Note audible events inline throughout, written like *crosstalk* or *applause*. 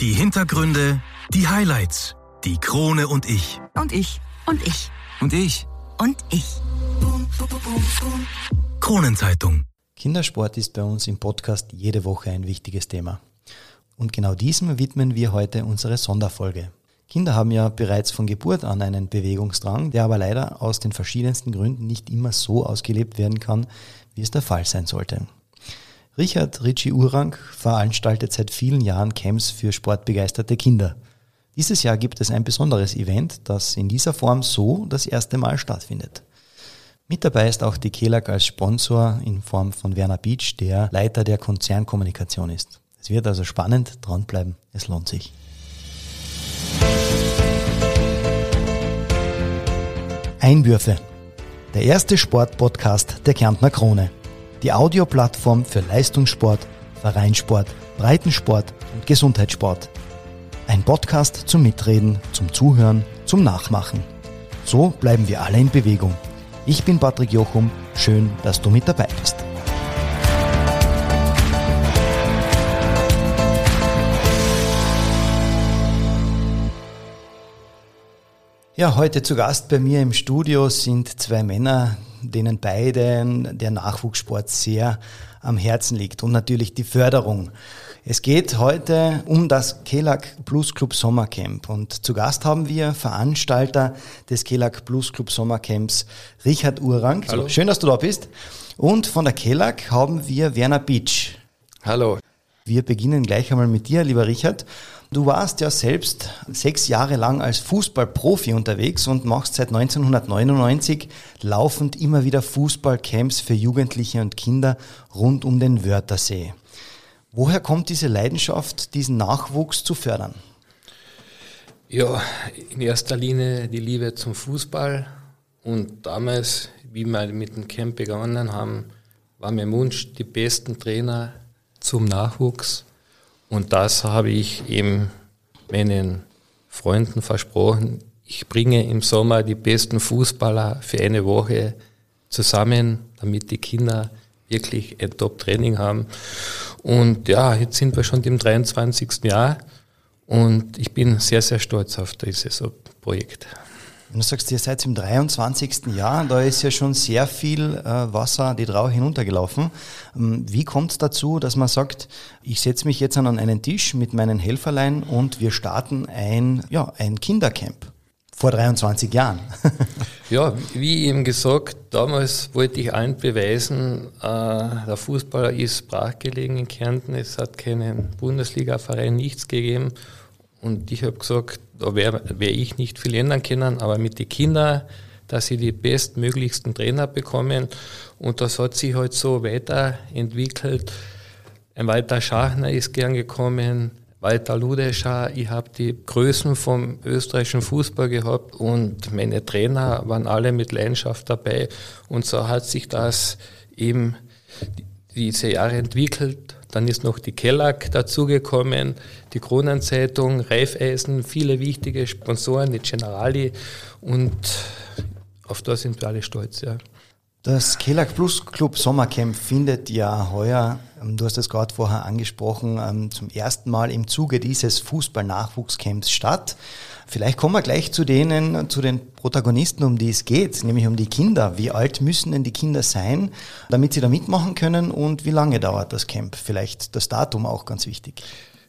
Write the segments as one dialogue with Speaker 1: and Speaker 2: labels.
Speaker 1: Die Hintergründe, die Highlights, die Krone und ich.
Speaker 2: Und ich. Und ich.
Speaker 3: Und ich.
Speaker 2: Und ich.
Speaker 1: Kronenzeitung.
Speaker 4: Kindersport ist bei uns im Podcast jede Woche ein wichtiges Thema. Und genau diesem widmen wir heute unsere Sonderfolge. Kinder haben ja bereits von Geburt an einen Bewegungsdrang, der aber leider aus den verschiedensten Gründen nicht immer so ausgelebt werden kann, wie es der Fall sein sollte. Richard Ritchie Urang veranstaltet seit vielen Jahren Camps für sportbegeisterte Kinder. Dieses Jahr gibt es ein besonderes Event, das in dieser Form so das erste Mal stattfindet. Mit dabei ist auch die KELAG als Sponsor in Form von Werner Beach, der Leiter der Konzernkommunikation ist. Es wird also spannend, dranbleiben, es lohnt sich. Einwürfe. Der erste Sportpodcast der Kärntner Krone. Die Audioplattform für Leistungssport, Vereinssport, Breitensport und Gesundheitssport. Ein Podcast zum Mitreden, zum Zuhören, zum Nachmachen. So bleiben wir alle in Bewegung. Ich bin Patrick Jochum. Schön, dass du mit dabei bist. Ja, heute zu Gast bei mir im Studio sind zwei Männer, denen beiden der Nachwuchssport sehr am Herzen liegt und natürlich die Förderung. Es geht heute um das Kelag Plus Club Sommercamp und zu Gast haben wir Veranstalter des Kelag Plus Club Sommercamps, Richard Urang.
Speaker 5: Hallo.
Speaker 4: Schön, dass du da bist. Und von der Kelag haben wir Werner Beach.
Speaker 5: Hallo.
Speaker 4: Wir beginnen gleich einmal mit dir, lieber Richard. Du warst ja selbst sechs Jahre lang als Fußballprofi unterwegs und machst seit 1999 laufend immer wieder Fußballcamps für Jugendliche und Kinder rund um den Wörthersee. Woher kommt diese Leidenschaft, diesen Nachwuchs zu fördern?
Speaker 5: Ja, in erster Linie die Liebe zum Fußball. Und damals, wie wir mit dem Camp begonnen haben, war mein Wunsch, die besten Trainer zum Nachwuchs und das habe ich eben meinen Freunden versprochen. Ich bringe im Sommer die besten Fußballer für eine Woche zusammen, damit die Kinder wirklich ein Top-Training haben. Und ja, jetzt sind wir schon im 23. Jahr und ich bin sehr, sehr stolz auf dieses Projekt.
Speaker 4: Wenn du sagst, ihr seid im 23. Jahr, da ist ja schon sehr viel äh, Wasser die Drau hinuntergelaufen. Ähm, wie kommt es dazu, dass man sagt, ich setze mich jetzt an einen Tisch mit meinen Helferlein und wir starten ein, ja, ein Kindercamp? Vor 23 Jahren. *laughs*
Speaker 5: ja, wie eben gesagt, damals wollte ich allen beweisen, äh, der Fußballer ist brachgelegen in Kärnten, es hat keinen Bundesliga-Verein, nichts gegeben. Und ich habe gesagt, da werde wär ich nicht viel ändern können, aber mit den Kindern, dass sie die bestmöglichsten Trainer bekommen. Und das hat sich halt so weiterentwickelt. Ein Walter Schachner ist gern gekommen, Walter Ludescher. Ich habe die Größen vom österreichischen Fußball gehabt und meine Trainer waren alle mit Leidenschaft dabei. Und so hat sich das eben diese Jahre entwickelt. Dann ist noch die Kellag dazugekommen, die Kronenzeitung, Reifeisen, viele wichtige Sponsoren, die Generali und auf das sind wir alle stolz. Ja.
Speaker 4: Das Kellag Plus Club Sommercamp findet ja heuer, ähm, du hast es gerade vorher angesprochen, ähm, zum ersten Mal im Zuge dieses Fußball-Nachwuchscamps statt. Vielleicht kommen wir gleich zu denen, zu den Protagonisten, um die es geht, nämlich um die Kinder. Wie alt müssen denn die Kinder sein, damit sie da mitmachen können und wie lange dauert das Camp? Vielleicht das Datum auch ganz wichtig.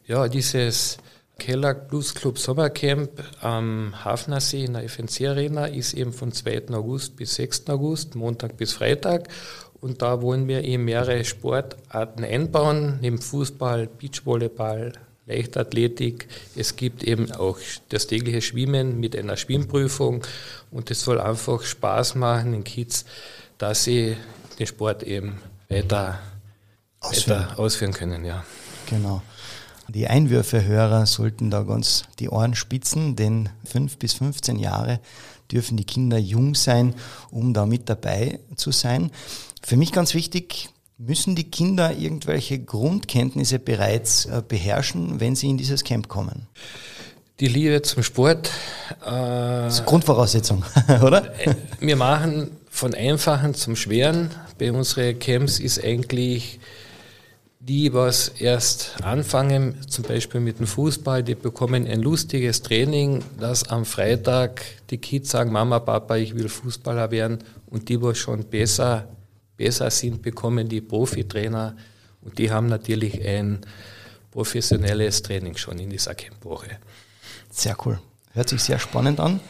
Speaker 5: Ja, dieses Kellag Blues Club Sommercamp am Hafnersee in der FNC Arena ist eben von 2. August bis 6. August, Montag bis Freitag. Und da wollen wir eben mehrere Sportarten einbauen, neben Fußball, Beachvolleyball, Leichtathletik. Es gibt eben auch das tägliche Schwimmen mit einer Schwimmprüfung und es soll einfach Spaß machen den Kids, dass sie den Sport eben weiter ausführen, weiter ausführen können. Ja.
Speaker 4: Genau. Die Einwürfehörer sollten da ganz die Ohren spitzen, denn fünf bis 15 Jahre dürfen die Kinder jung sein, um da mit dabei zu sein. Für mich ganz wichtig, Müssen die Kinder irgendwelche Grundkenntnisse bereits äh, beherrschen, wenn sie in dieses Camp kommen?
Speaker 5: Die Liebe zum Sport.
Speaker 4: Äh, das ist eine Grundvoraussetzung, *laughs* oder?
Speaker 5: Äh, wir machen von Einfachen zum Schweren. Bei unseren Camps ist eigentlich Die, was erst anfangen, zum Beispiel mit dem Fußball, die bekommen ein lustiges Training, dass am Freitag die Kids sagen, Mama, Papa, ich will Fußballer werden. Und die, was schon besser, besser sind, bekommen die Profitrainer. Und die haben natürlich ein professionelles Training schon in dieser Campwoche.
Speaker 4: Sehr cool. Hört sich sehr spannend an.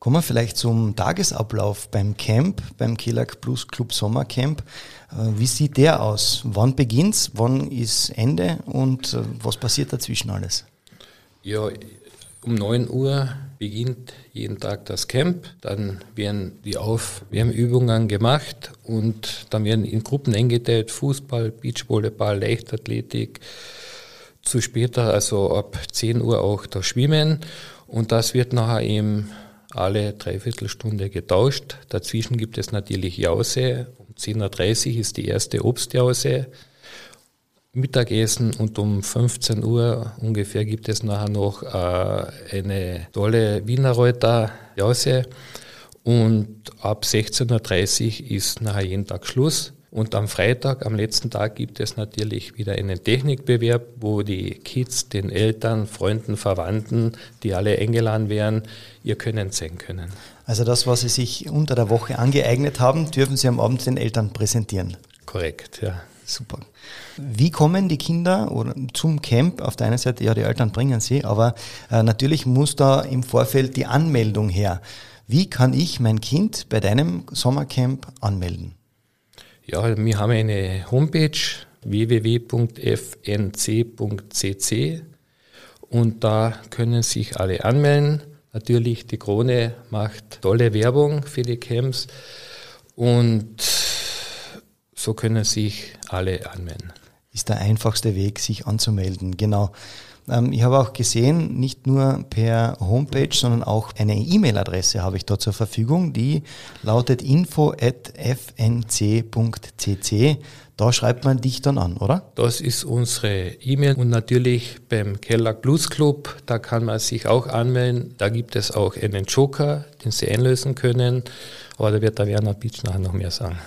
Speaker 4: Kommen wir vielleicht zum Tagesablauf beim Camp, beim Kelag Plus Club Sommercamp. Äh, wie sieht der aus? Wann beginnt's? Wann ist Ende? Und äh, was passiert dazwischen alles?
Speaker 5: Ja, um 9 Uhr beginnt jeden Tag das Camp. Dann werden die Aufwärmübungen gemacht und dann werden in Gruppen eingeteilt: Fußball, Beachvolleyball, Leichtathletik. Zu später, also ab 10 Uhr auch das Schwimmen. Und das wird nachher eben alle Dreiviertelstunde getauscht. Dazwischen gibt es natürlich Jause. Um 10.30 Uhr ist die erste Obstjause. Mittagessen und um 15 Uhr ungefähr gibt es nachher noch äh, eine tolle Wienerreuter Jause. Und ab 16.30 Uhr ist nachher jeden Tag Schluss. Und am Freitag, am letzten Tag, gibt es natürlich wieder einen Technikbewerb, wo die Kids den Eltern, Freunden, Verwandten, die alle eingeladen werden, ihr Können zeigen können.
Speaker 4: Also das, was Sie sich unter der Woche angeeignet haben, dürfen Sie am Abend den Eltern präsentieren.
Speaker 5: Korrekt, ja.
Speaker 4: Super. Wie kommen die Kinder zum Camp? Auf der einen Seite, ja, die Eltern bringen sie, aber äh, natürlich muss da im Vorfeld die Anmeldung her. Wie kann ich mein Kind bei deinem Sommercamp anmelden?
Speaker 5: Ja, wir haben eine Homepage www.fnc.cc und da können sich alle anmelden. Natürlich, die Krone macht tolle Werbung für die Camps und so können sich alle anmelden.
Speaker 4: Ist der einfachste Weg, sich anzumelden, genau. Ähm, ich habe auch gesehen, nicht nur per Homepage, sondern auch eine E-Mail-Adresse habe ich dort zur Verfügung, die lautet info.fnc.cc. Da schreibt man dich dann an, oder?
Speaker 5: Das ist unsere E-Mail und natürlich beim Keller Blues Club, da kann man sich auch anmelden. Da gibt es auch einen Joker, den Sie einlösen können. Aber da wird der Werner Beach nachher noch mehr sagen.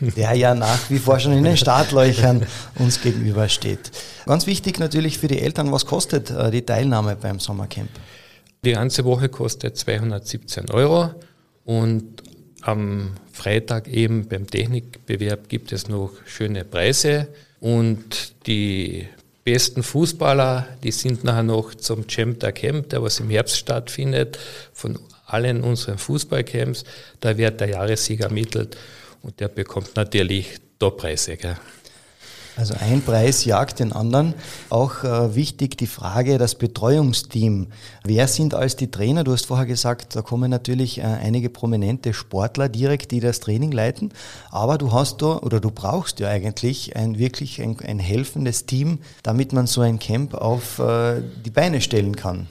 Speaker 4: Der ja nach wie vor schon in den Startlöchern uns gegenübersteht. Ganz wichtig natürlich für die Eltern, was kostet äh, die Teilnahme beim Sommercamp?
Speaker 5: Die ganze Woche kostet 217 Euro und am Freitag eben beim Technikbewerb gibt es noch schöne Preise und die besten Fußballer, die sind nachher noch zum Champ der Camp, der was im Herbst stattfindet, von allen unseren Fußballcamps. Da wird der Jahressieger ermittelt und der bekommt natürlich Top-Preise.
Speaker 4: Also ein Preis jagt den anderen. Auch äh, wichtig die Frage, das Betreuungsteam. Wer sind als die Trainer? Du hast vorher gesagt, da kommen natürlich äh, einige prominente Sportler direkt, die das Training leiten. Aber du hast da oder du brauchst ja eigentlich ein wirklich ein, ein helfendes Team, damit man so ein Camp auf äh, die Beine stellen kann.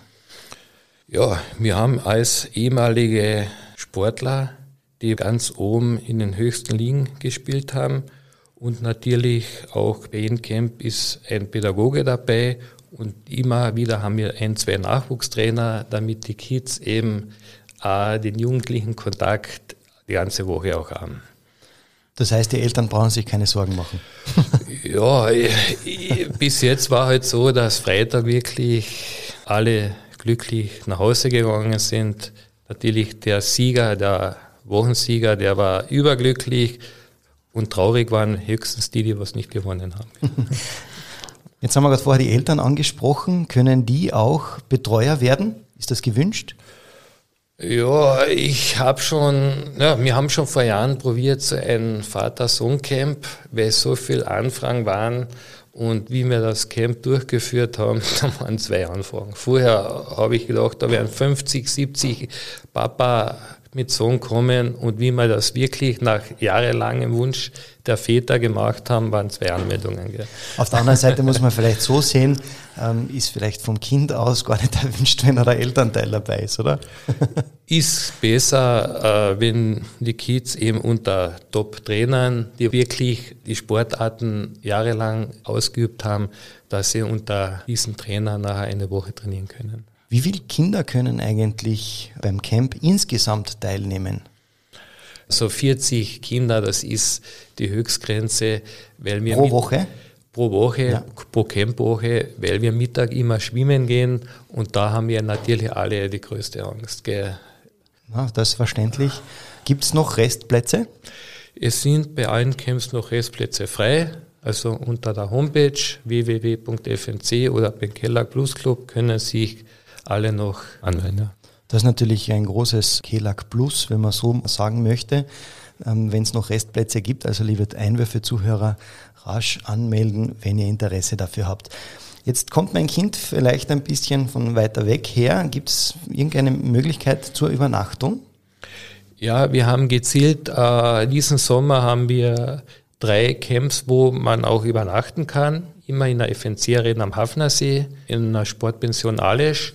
Speaker 5: Ja, wir haben als ehemalige Sportler die ganz oben in den höchsten Ligen gespielt haben. Und natürlich auch bei Camp ist ein Pädagoge dabei und immer wieder haben wir ein, zwei Nachwuchstrainer, damit die Kids eben äh, den jugendlichen Kontakt die ganze Woche auch haben.
Speaker 4: Das heißt, die Eltern brauchen sich keine Sorgen machen. *laughs*
Speaker 5: ja, ich, bis jetzt war halt so, dass Freitag wirklich alle glücklich nach Hause gegangen sind. Natürlich der Sieger der Wochensieger, der war überglücklich und traurig waren höchstens die, die was nicht gewonnen haben. *laughs*
Speaker 4: Jetzt haben wir gerade vorher die Eltern angesprochen. Können die auch Betreuer werden? Ist das gewünscht?
Speaker 5: Ja, ich habe schon, ja, wir haben schon vor Jahren probiert, so ein Vater-Sohn-Camp, weil so viele Anfragen waren und wie wir das Camp durchgeführt haben, *laughs* da waren zwei Anfragen. Vorher habe ich gedacht, da wären 50, 70 Papa mit Sohn kommen und wie wir das wirklich nach jahrelangem Wunsch der Väter gemacht haben, waren zwei Anmeldungen. Gell.
Speaker 4: Auf der anderen Seite muss man vielleicht so sehen, ähm, ist vielleicht vom Kind aus gar nicht *laughs* erwünscht, wenn der Elternteil dabei ist, oder? *laughs*
Speaker 5: ist besser, äh, wenn die Kids eben unter Top-Trainern, die wirklich die Sportarten jahrelang ausgeübt haben, dass sie unter diesen Trainern nachher eine Woche trainieren können.
Speaker 4: Wie viele Kinder können eigentlich beim Camp insgesamt teilnehmen?
Speaker 5: So 40 Kinder, das ist die Höchstgrenze,
Speaker 4: weil wir pro Woche
Speaker 5: pro Woche, ja. pro Campwoche, weil wir Mittag immer schwimmen gehen und da haben wir natürlich alle die größte Angst. Gell?
Speaker 4: Ja, das ist verständlich. Gibt es noch Restplätze?
Speaker 5: Es sind bei allen Camps noch Restplätze frei. Also unter der Homepage www.fnc oder beim Keller Plus Club können sich alle noch anmelden.
Speaker 4: Das ist natürlich ein großes Kelag Plus, wenn man so sagen möchte. Ähm, wenn es noch Restplätze gibt, also liebe Einwürfe-Zuhörer, rasch anmelden, wenn ihr Interesse dafür habt. Jetzt kommt mein Kind vielleicht ein bisschen von weiter weg her. Gibt es irgendeine Möglichkeit zur Übernachtung?
Speaker 5: Ja, wir haben gezielt, äh, diesen Sommer haben wir drei Camps, wo man auch übernachten kann. Immer in der FNC-Arena am Hafnersee, in einer Sportpension Alesch.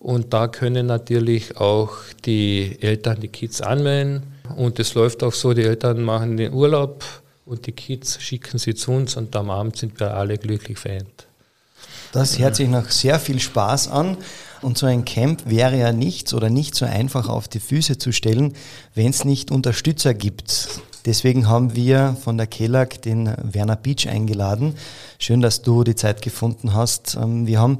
Speaker 5: Und da können natürlich auch die Eltern die Kids anmelden. Und es läuft auch so, die Eltern machen den Urlaub und die Kids schicken sie zu uns und am Abend sind wir alle glücklich vereint.
Speaker 4: Das hört sich nach sehr viel Spaß an. Und so ein Camp wäre ja nichts oder nicht so einfach auf die Füße zu stellen, wenn es nicht Unterstützer gibt. Deswegen haben wir von der KELAG den Werner Beach eingeladen. Schön, dass du die Zeit gefunden hast. Ähm, wir haben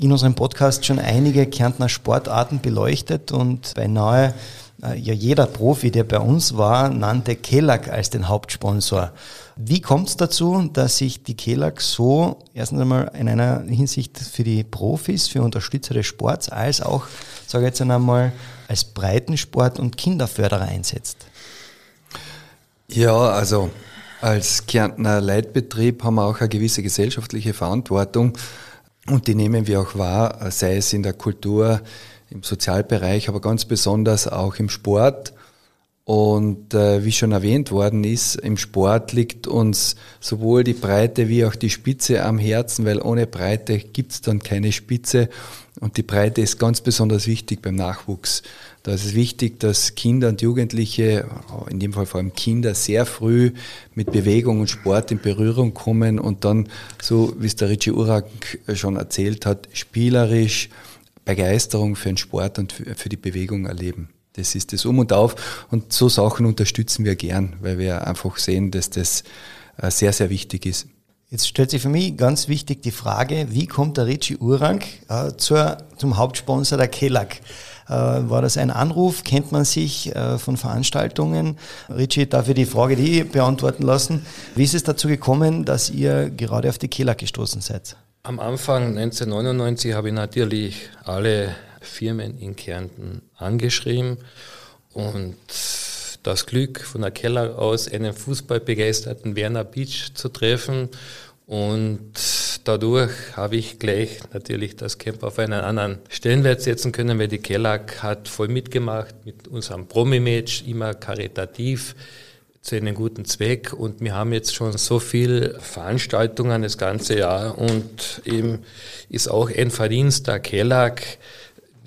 Speaker 4: in unserem Podcast schon einige Kärntner Sportarten beleuchtet und beinahe äh, ja, jeder Profi, der bei uns war, nannte KELAG als den Hauptsponsor. Wie kommt es dazu, dass sich die KELAG so erstens einmal in einer Hinsicht für die Profis, für Unterstützer des Sports, als auch, sage ich jetzt einmal, als Breitensport- und Kinderförderer einsetzt?
Speaker 2: Ja, also als Kärntner Leitbetrieb haben wir auch eine gewisse gesellschaftliche Verantwortung und die nehmen wir auch wahr, sei es in der Kultur, im Sozialbereich, aber ganz besonders auch im Sport. Und äh, wie schon erwähnt worden ist, im Sport liegt uns sowohl die Breite wie auch die Spitze am Herzen, weil ohne Breite gibt's dann keine Spitze. Und die Breite ist ganz besonders wichtig beim Nachwuchs. Da ist es wichtig, dass Kinder und Jugendliche, in dem Fall vor allem Kinder, sehr früh mit Bewegung und Sport in Berührung kommen und dann, so wie es der Richie Urak schon erzählt hat, spielerisch Begeisterung für den Sport und für die Bewegung erleben. Das ist das Um und Auf und so Sachen unterstützen wir gern, weil wir einfach sehen, dass das äh, sehr, sehr wichtig ist.
Speaker 4: Jetzt stellt sich für mich ganz wichtig die Frage, wie kommt der Richie Urang äh, zur, zum Hauptsponsor der Kellag? Äh, war das ein Anruf? Kennt man sich äh, von Veranstaltungen? Richie, darf ich die Frage die beantworten lassen? Wie ist es dazu gekommen, dass ihr gerade auf die Kellag gestoßen seid?
Speaker 5: Am Anfang 1999 habe ich natürlich alle Firmen in Kärnten angeschrieben und das Glück von der Keller aus einen fußballbegeisterten Werner Beach zu treffen. Und dadurch habe ich gleich natürlich das Camp auf einen anderen Stellenwert setzen können, weil die Keller hat voll mitgemacht mit unserem Promi-Match, immer karitativ zu einem guten Zweck. Und wir haben jetzt schon so viele Veranstaltungen das ganze Jahr. Und eben ist auch ein Verdienst der Kellag,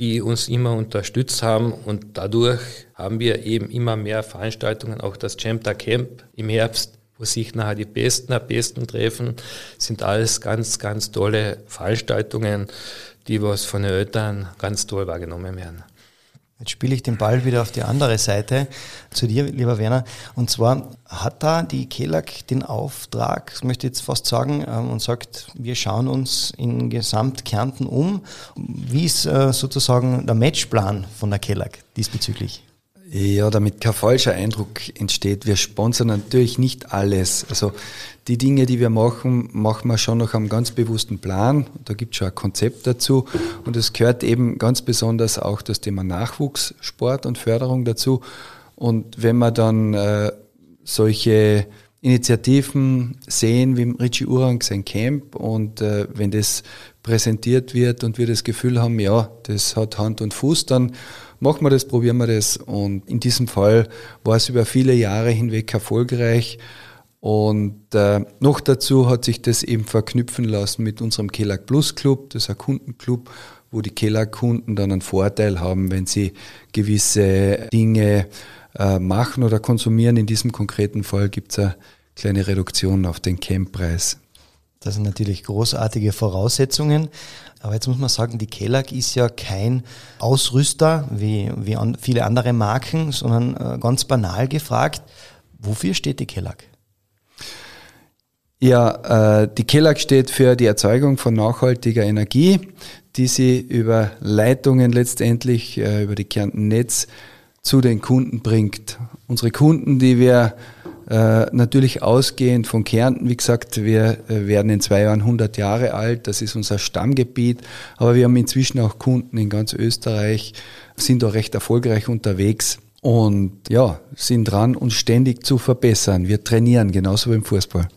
Speaker 5: die uns immer unterstützt haben und dadurch haben wir eben immer mehr Veranstaltungen, auch das Chamter Camp im Herbst, wo sich nachher die Besten am besten treffen, sind alles ganz, ganz tolle Veranstaltungen, die was von den Eltern ganz toll wahrgenommen werden.
Speaker 4: Jetzt spiele ich den Ball wieder auf die andere Seite zu dir, lieber Werner. Und zwar hat da die KELAG den Auftrag, das möchte ich jetzt fast sagen, ähm, und sagt, wir schauen uns in Gesamt Kärnten um. Wie ist äh, sozusagen der Matchplan von der KELAG diesbezüglich?
Speaker 2: Ja, damit kein falscher Eindruck entsteht. Wir sponsern natürlich nicht alles. Also die Dinge, die wir machen, machen wir schon nach einem ganz bewussten Plan. Da gibt es schon ein Konzept dazu. Und es gehört eben ganz besonders auch das Thema Nachwuchssport und Förderung dazu. Und wenn wir dann äh, solche Initiativen sehen, wie Richie Urang sein Camp und äh, wenn das präsentiert wird und wir das Gefühl haben, ja, das hat Hand und Fuß, dann machen wir das, probieren wir das. Und in diesem Fall war es über viele Jahre hinweg erfolgreich. Und äh, noch dazu hat sich das eben verknüpfen lassen mit unserem Kelag Plus Club, das ist ein Kundenclub, wo die Kelag-Kunden dann einen Vorteil haben, wenn sie gewisse Dinge äh, machen oder konsumieren. In diesem konkreten Fall gibt es eine kleine Reduktion auf den Camppreis.
Speaker 4: Das sind natürlich großartige Voraussetzungen. Aber jetzt muss man sagen, die Kellag ist ja kein Ausrüster wie, wie an, viele andere Marken, sondern äh, ganz banal gefragt, wofür steht die Kellag?
Speaker 2: Ja, äh, die KELAG steht für die Erzeugung von nachhaltiger Energie, die sie über Leitungen letztendlich, äh, über die Kärnten Netz zu den Kunden bringt. Unsere Kunden, die wir natürlich ausgehend von Kärnten, wie gesagt, wir äh, werden in zwei Jahren 100 Jahre alt, das ist unser Stammgebiet, aber wir haben inzwischen auch Kunden in ganz Österreich, sind auch recht erfolgreich unterwegs und ja, sind dran, uns ständig zu verbessern. Wir trainieren, genauso wie im Fußball.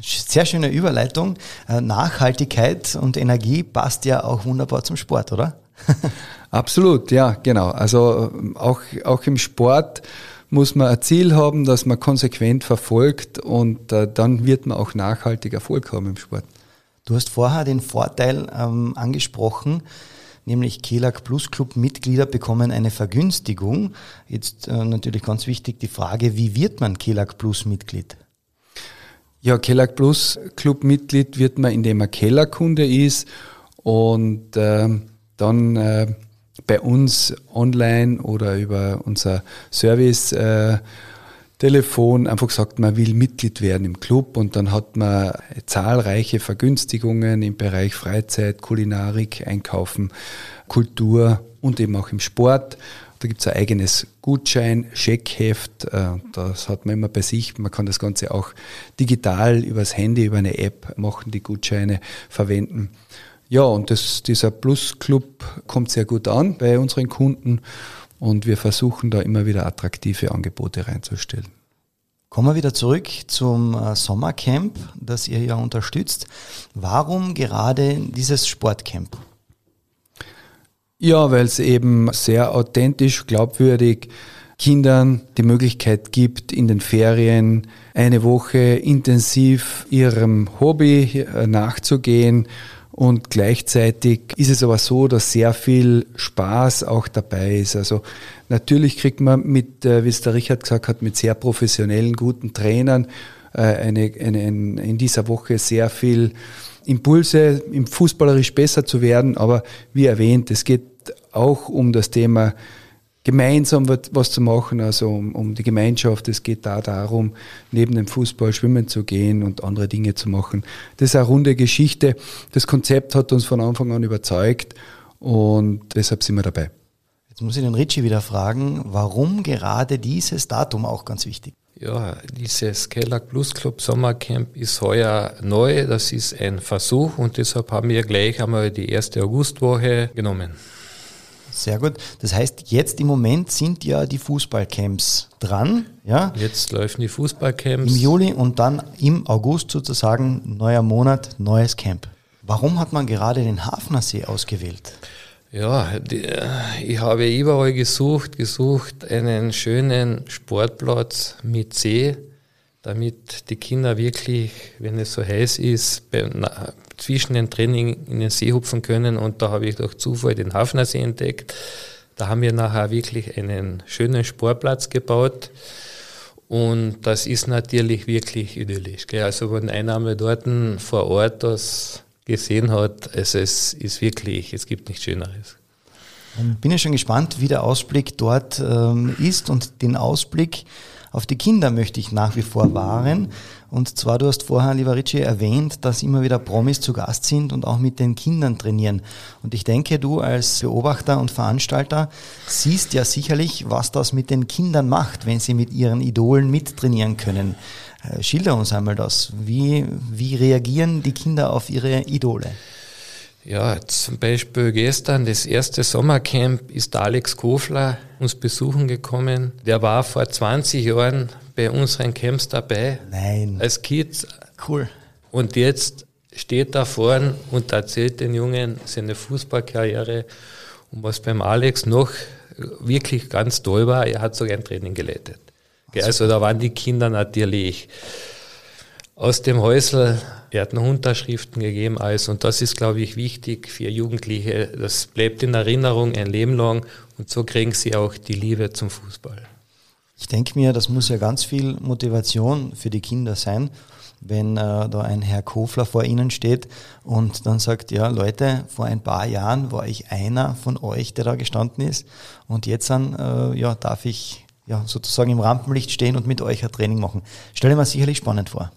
Speaker 4: Sehr schöne Überleitung. Äh, Nachhaltigkeit und Energie passt ja auch wunderbar zum Sport, oder? *laughs*
Speaker 2: Absolut, ja, genau. Also ähm, auch, auch im Sport muss man ein Ziel haben, das man konsequent verfolgt und äh, dann wird man auch nachhaltig Erfolg haben im Sport.
Speaker 4: Du hast vorher den Vorteil ähm, angesprochen, nämlich KELAG Plus Club Mitglieder bekommen eine Vergünstigung. Jetzt äh, natürlich ganz wichtig die Frage, wie wird man KELAG Plus Mitglied?
Speaker 2: Ja, Keller Plus Club-Mitglied wird man, indem man Kellerkunde ist und äh, dann bei uns online oder über unser Service äh, Telefon einfach sagt, man will Mitglied werden im Club und dann hat man zahlreiche Vergünstigungen im Bereich Freizeit, Kulinarik, Einkaufen, Kultur und eben auch im Sport. Da gibt es ein eigenes Gutschein-Scheckheft. Äh, das hat man immer bei sich. Man kann das Ganze auch digital übers Handy, über eine App machen, die Gutscheine verwenden. Ja, und das, dieser Plus-Club kommt sehr gut an bei unseren Kunden und wir versuchen da immer wieder attraktive Angebote reinzustellen.
Speaker 4: Kommen wir wieder zurück zum äh, Sommercamp, das ihr ja unterstützt. Warum gerade dieses Sportcamp?
Speaker 2: Ja, weil es eben sehr authentisch, glaubwürdig Kindern die Möglichkeit gibt, in den Ferien eine Woche intensiv ihrem Hobby äh, nachzugehen. Und gleichzeitig ist es aber so, dass sehr viel Spaß auch dabei ist. Also natürlich kriegt man mit, äh, wie es der Richard gesagt hat, mit sehr professionellen, guten Trainern äh, eine, eine, in dieser Woche sehr viel Impulse, im Fußballerisch besser zu werden. Aber wie erwähnt, es geht auch um das Thema gemeinsam was zu machen, also um, um, die Gemeinschaft. Es geht da darum, neben dem Fußball schwimmen zu gehen und andere Dinge zu machen. Das ist eine runde Geschichte. Das Konzept hat uns von Anfang an überzeugt und deshalb sind wir dabei.
Speaker 4: Jetzt muss ich den Ritchie wieder fragen, warum gerade dieses Datum auch ganz wichtig?
Speaker 5: Ja, dieses Kellag Plus Club Sommercamp ist heuer neu. Das ist ein Versuch und deshalb haben wir gleich einmal die erste Augustwoche genommen.
Speaker 4: Sehr gut. Das heißt, jetzt im Moment sind ja die Fußballcamps dran. Ja?
Speaker 5: Jetzt laufen die Fußballcamps.
Speaker 4: Im Juli und dann im August sozusagen neuer Monat, neues Camp. Warum hat man gerade den Hafnersee ausgewählt?
Speaker 5: Ja, die, äh, ich habe überall gesucht, gesucht einen schönen Sportplatz mit See, damit die Kinder wirklich, wenn es so heiß ist, zwischen den Training in den See hupfen können. Und da habe ich durch Zufall den Hafnersee entdeckt. Da haben wir nachher wirklich einen schönen Sportplatz gebaut. Und das ist natürlich wirklich idyllisch. Gell? Also wenn einer einmal dort vor Ort das gesehen hat, also es ist wirklich, es gibt nichts Schöneres.
Speaker 4: Bin ja schon gespannt, wie der Ausblick dort ähm, ist und den Ausblick auf die Kinder möchte ich nach wie vor wahren. Und zwar, du hast vorher, lieber Ritchie, erwähnt, dass immer wieder Promis zu Gast sind und auch mit den Kindern trainieren. Und ich denke, du als Beobachter und Veranstalter siehst ja sicherlich, was das mit den Kindern macht, wenn sie mit ihren Idolen mittrainieren können. Äh, schilder uns einmal das. Wie, wie reagieren die Kinder auf ihre Idole?
Speaker 5: Ja, zum Beispiel gestern, das erste Sommercamp, ist Alex Kofler uns besuchen gekommen. Der war vor 20 Jahren bei unseren Camps dabei.
Speaker 4: Nein.
Speaker 5: Als Kind.
Speaker 4: Cool.
Speaker 5: Und jetzt steht da vorne und erzählt den Jungen seine Fußballkarriere. Und was beim Alex noch wirklich ganz toll war, er hat sogar ein Training geleitet. Also da waren die Kinder natürlich aus dem Häusl er hat noch Unterschriften gegeben, alles. Und das ist, glaube ich, wichtig für Jugendliche. Das bleibt in Erinnerung ein Leben lang. Und so kriegen sie auch die Liebe zum Fußball.
Speaker 4: Ich denke mir, das muss ja ganz viel Motivation für die Kinder sein, wenn äh, da ein Herr Kofler vor ihnen steht und dann sagt, ja Leute, vor ein paar Jahren war ich einer von euch, der da gestanden ist und jetzt dann, äh, ja, darf ich ja, sozusagen im Rampenlicht stehen und mit euch ein Training machen. Stelle mir sicherlich spannend vor.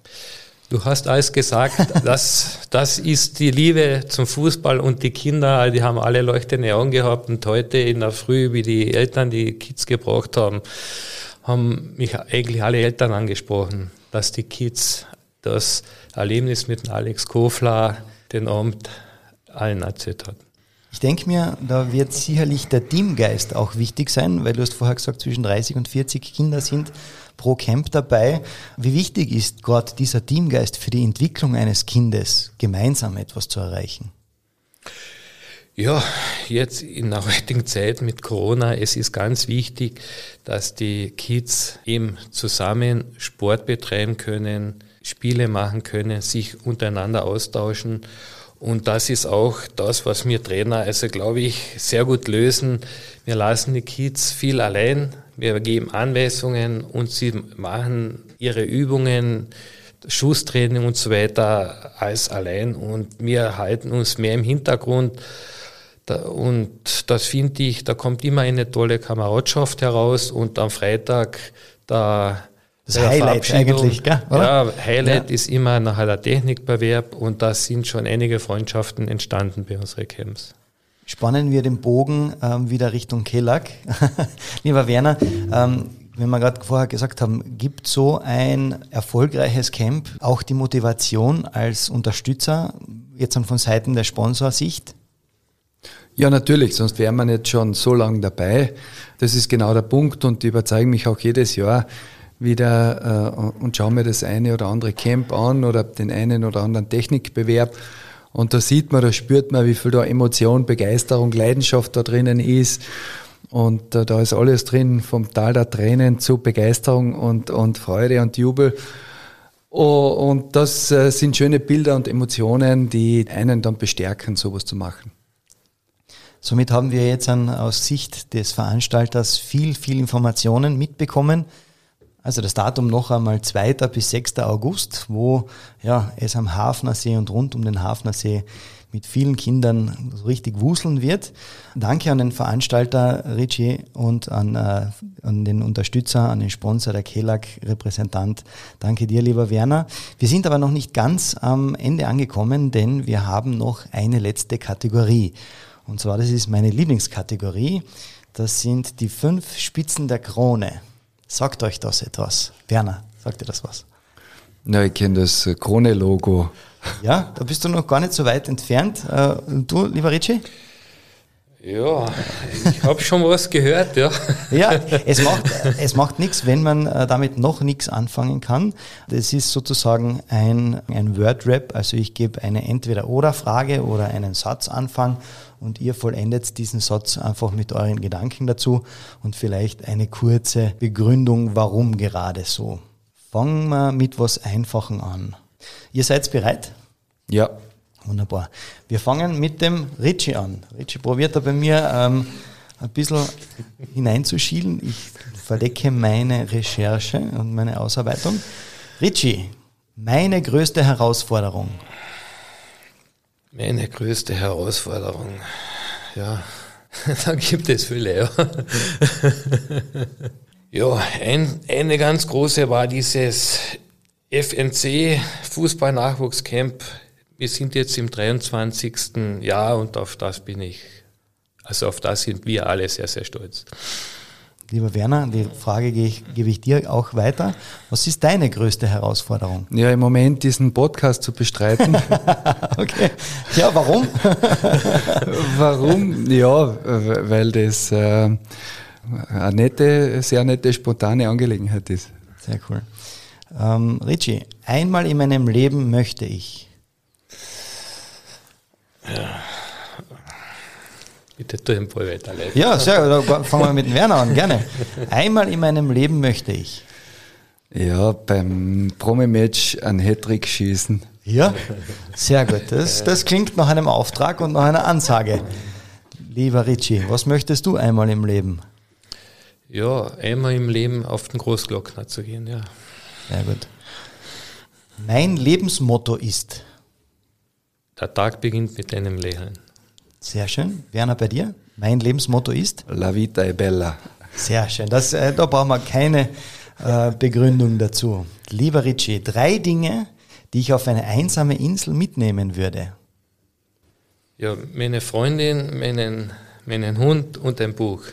Speaker 5: Du hast alles gesagt, *laughs* das, das ist die Liebe zum Fußball und die Kinder, die haben alle leuchtende Augen gehabt und heute in der Früh, wie die Eltern die Kids gebraucht haben, haben mich eigentlich alle Eltern angesprochen, dass die Kids das Erlebnis mit Alex Kofler den Abend allen erzählt hat.
Speaker 4: Ich denke mir, da wird sicherlich der Teamgeist auch wichtig sein, weil du hast vorher gesagt, zwischen 30 und 40 Kinder sind pro Camp dabei. Wie wichtig ist gerade dieser Teamgeist für die Entwicklung eines Kindes, gemeinsam etwas zu erreichen?
Speaker 5: Ja, jetzt in der *laughs* heutigen Zeit mit Corona, es ist ganz wichtig, dass die Kids eben zusammen Sport betreiben können, Spiele machen können, sich untereinander austauschen. Und das ist auch das, was wir Trainer, also glaube ich, sehr gut lösen. Wir lassen die Kids viel allein. Wir geben Anweisungen und sie machen ihre Übungen, Schusstraining und so weiter als allein. Und wir halten uns mehr im Hintergrund. Und das finde ich, da kommt immer eine tolle Kameradschaft heraus. Und am Freitag, da
Speaker 4: das Highlight eigentlich, gell?
Speaker 5: Oder? Ja, Highlight ja. ist immer nachher der Technikbewerb und da sind schon einige Freundschaften entstanden bei unseren Camps.
Speaker 4: Spannen wir den Bogen ähm, wieder Richtung Kellack. *laughs* Lieber Werner, ähm, wenn wir gerade vorher gesagt haben, gibt so ein erfolgreiches Camp auch die Motivation als Unterstützer, jetzt von Seiten der Sponsorsicht?
Speaker 2: Ja, natürlich, sonst wäre man nicht schon so lange dabei. Das ist genau der Punkt und die überzeugen mich auch jedes Jahr, wieder äh, und schaue mir das eine oder andere Camp an oder den einen oder anderen Technikbewerb. Und da sieht man, da spürt man, wie viel da Emotion, Begeisterung, Leidenschaft da drinnen ist. Und äh, da ist alles drin, vom Tal der Tränen zu Begeisterung und, und Freude und Jubel. Oh, und das äh, sind schöne Bilder und Emotionen, die einen dann bestärken, sowas zu machen.
Speaker 4: Somit haben wir jetzt an, aus Sicht des Veranstalters viel, viel Informationen mitbekommen. Also das Datum noch einmal 2. bis 6. August, wo ja, es am Hafnersee und rund um den Hafnersee mit vielen Kindern so richtig wuseln wird. Danke an den Veranstalter Richie und an, äh, an den Unterstützer, an den Sponsor, der Kelag-Repräsentant. Danke dir, lieber Werner. Wir sind aber noch nicht ganz am Ende angekommen, denn wir haben noch eine letzte Kategorie. Und zwar, das ist meine Lieblingskategorie. Das sind die fünf Spitzen der Krone. Sagt euch das etwas? Werner, sagt dir das was?
Speaker 2: Na, ich kenne das Krone-Logo.
Speaker 4: Ja, da bist du noch gar nicht so weit entfernt. Äh, du, lieber Richie?
Speaker 5: Ja, ich habe schon was gehört, ja.
Speaker 4: Ja, es macht, es macht nichts, wenn man äh, damit noch nichts anfangen kann. Das ist sozusagen ein, ein Word-Rap, also ich gebe eine Entweder-Oder-Frage oder einen Satzanfang und ihr vollendet diesen Satz einfach mit euren Gedanken dazu und vielleicht eine kurze Begründung, warum gerade so. Fangen wir mit was Einfachem an. Ihr seid bereit?
Speaker 2: Ja.
Speaker 4: Wunderbar. Wir fangen mit dem Richie an. Richie probiert da bei mir ähm, ein bisschen hineinzuschielen. Ich verdecke meine Recherche und meine Ausarbeitung. Richie, meine größte Herausforderung.
Speaker 5: Meine größte Herausforderung. Ja, *laughs* da gibt es viele, ja. *laughs* ja, ein, eine ganz große war dieses FNC Fußball-Nachwuchscamp wir sind jetzt im 23. Jahr und auf das bin ich, also auf das sind wir alle sehr, sehr stolz.
Speaker 4: Lieber Werner, die Frage gebe ich, gebe ich dir auch weiter. Was ist deine größte Herausforderung?
Speaker 2: Ja, im Moment diesen Podcast zu bestreiten. *laughs*
Speaker 4: okay. Ja, warum? *laughs*
Speaker 2: warum? Ja, weil das äh, eine nette, sehr nette, spontane Angelegenheit ist.
Speaker 4: Sehr cool. Ähm, Richie, einmal in meinem Leben möchte ich.
Speaker 5: Ja. Bitte tu den Ball weiterleiten.
Speaker 4: Ja, sehr gut. Fangen wir mit dem Werner an, gerne. Einmal in meinem Leben möchte ich.
Speaker 2: Ja, beim Promi-Match einen Hattrick schießen.
Speaker 4: Ja, sehr gut. Das, das klingt nach einem Auftrag und nach einer Ansage. Lieber Richie, was möchtest du einmal im Leben?
Speaker 5: Ja, einmal im Leben auf den Großglockner zu gehen, ja.
Speaker 4: Sehr gut. Mein Lebensmotto ist.
Speaker 5: Der Tag beginnt mit einem Lächeln.
Speaker 4: Sehr schön. Werner, bei dir? Mein Lebensmotto ist?
Speaker 2: La vita è bella.
Speaker 4: Sehr schön. Das, äh, da brauchen wir keine äh, Begründung dazu. Lieber Richie, drei Dinge, die ich auf eine einsame Insel mitnehmen würde?
Speaker 5: Ja, meine Freundin, meinen, meinen Hund und ein Buch.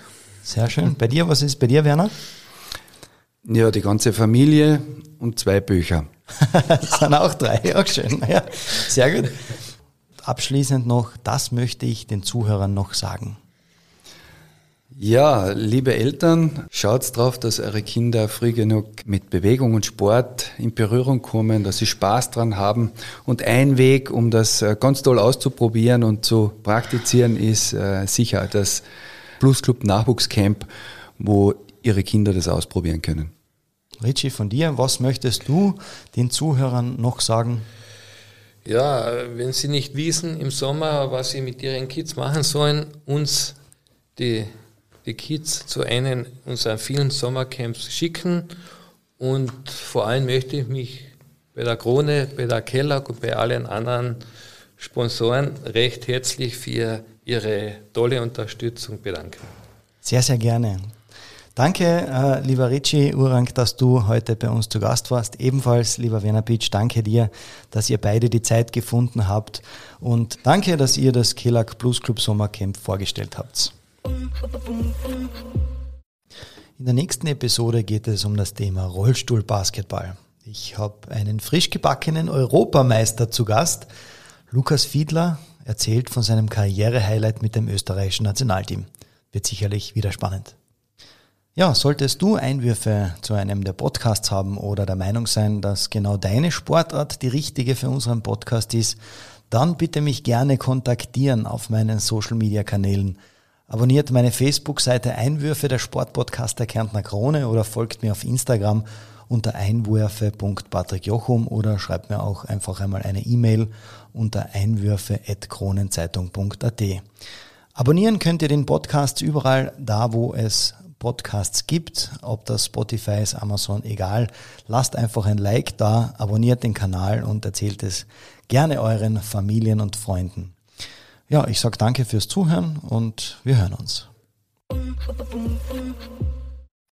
Speaker 4: Sehr schön. Bei dir, was ist bei dir, Werner?
Speaker 2: Ja, die ganze Familie und zwei Bücher. *laughs*
Speaker 4: das sind auch drei, auch schön. Ja, sehr gut. Abschließend noch, das möchte ich den Zuhörern noch sagen.
Speaker 2: Ja, liebe Eltern, schaut drauf, dass eure Kinder früh genug mit Bewegung und Sport in Berührung kommen, dass sie Spaß dran haben. Und ein Weg, um das äh, ganz toll auszuprobieren und zu praktizieren, ist äh, sicher das Plus Club Nachwuchscamp, wo ihre Kinder das ausprobieren können.
Speaker 4: Richie, von dir, was möchtest du den Zuhörern noch sagen?
Speaker 5: Ja, wenn sie nicht wissen im Sommer, was sie mit ihren Kids machen sollen, uns die die Kids zu einem unserer vielen Sommercamps schicken. Und vor allem möchte ich mich bei der Krone, bei der Kellogg und bei allen anderen Sponsoren recht herzlich für ihre tolle Unterstützung bedanken.
Speaker 4: Sehr, sehr gerne. Danke, äh, lieber Richie Urang, dass du heute bei uns zu Gast warst. Ebenfalls, lieber Werner Pitsch, danke dir, dass ihr beide die Zeit gefunden habt. Und danke, dass ihr das Kellag Plus Club Sommercamp vorgestellt habt. In der nächsten Episode geht es um das Thema Rollstuhlbasketball. Ich habe einen frisch gebackenen Europameister zu Gast. Lukas Fiedler erzählt von seinem Karrierehighlight mit dem österreichischen Nationalteam. Wird sicherlich wieder spannend. Ja, solltest du Einwürfe zu einem der Podcasts haben oder der Meinung sein, dass genau deine Sportart die richtige für unseren Podcast ist, dann bitte mich gerne kontaktieren auf meinen Social Media Kanälen Abonniert meine Facebook-Seite Einwürfe der Sportpodcast der Kärntner Krone oder folgt mir auf Instagram unter einwürfe.patrickjochum oder schreibt mir auch einfach einmal eine E-Mail unter einwürfe.kronenzeitung.at. Abonnieren könnt ihr den Podcast überall da, wo es Podcasts gibt, ob das Spotify ist, Amazon, egal. Lasst einfach ein Like da, abonniert den Kanal und erzählt es gerne euren Familien und Freunden. Ja, ich sage danke fürs Zuhören und wir hören uns.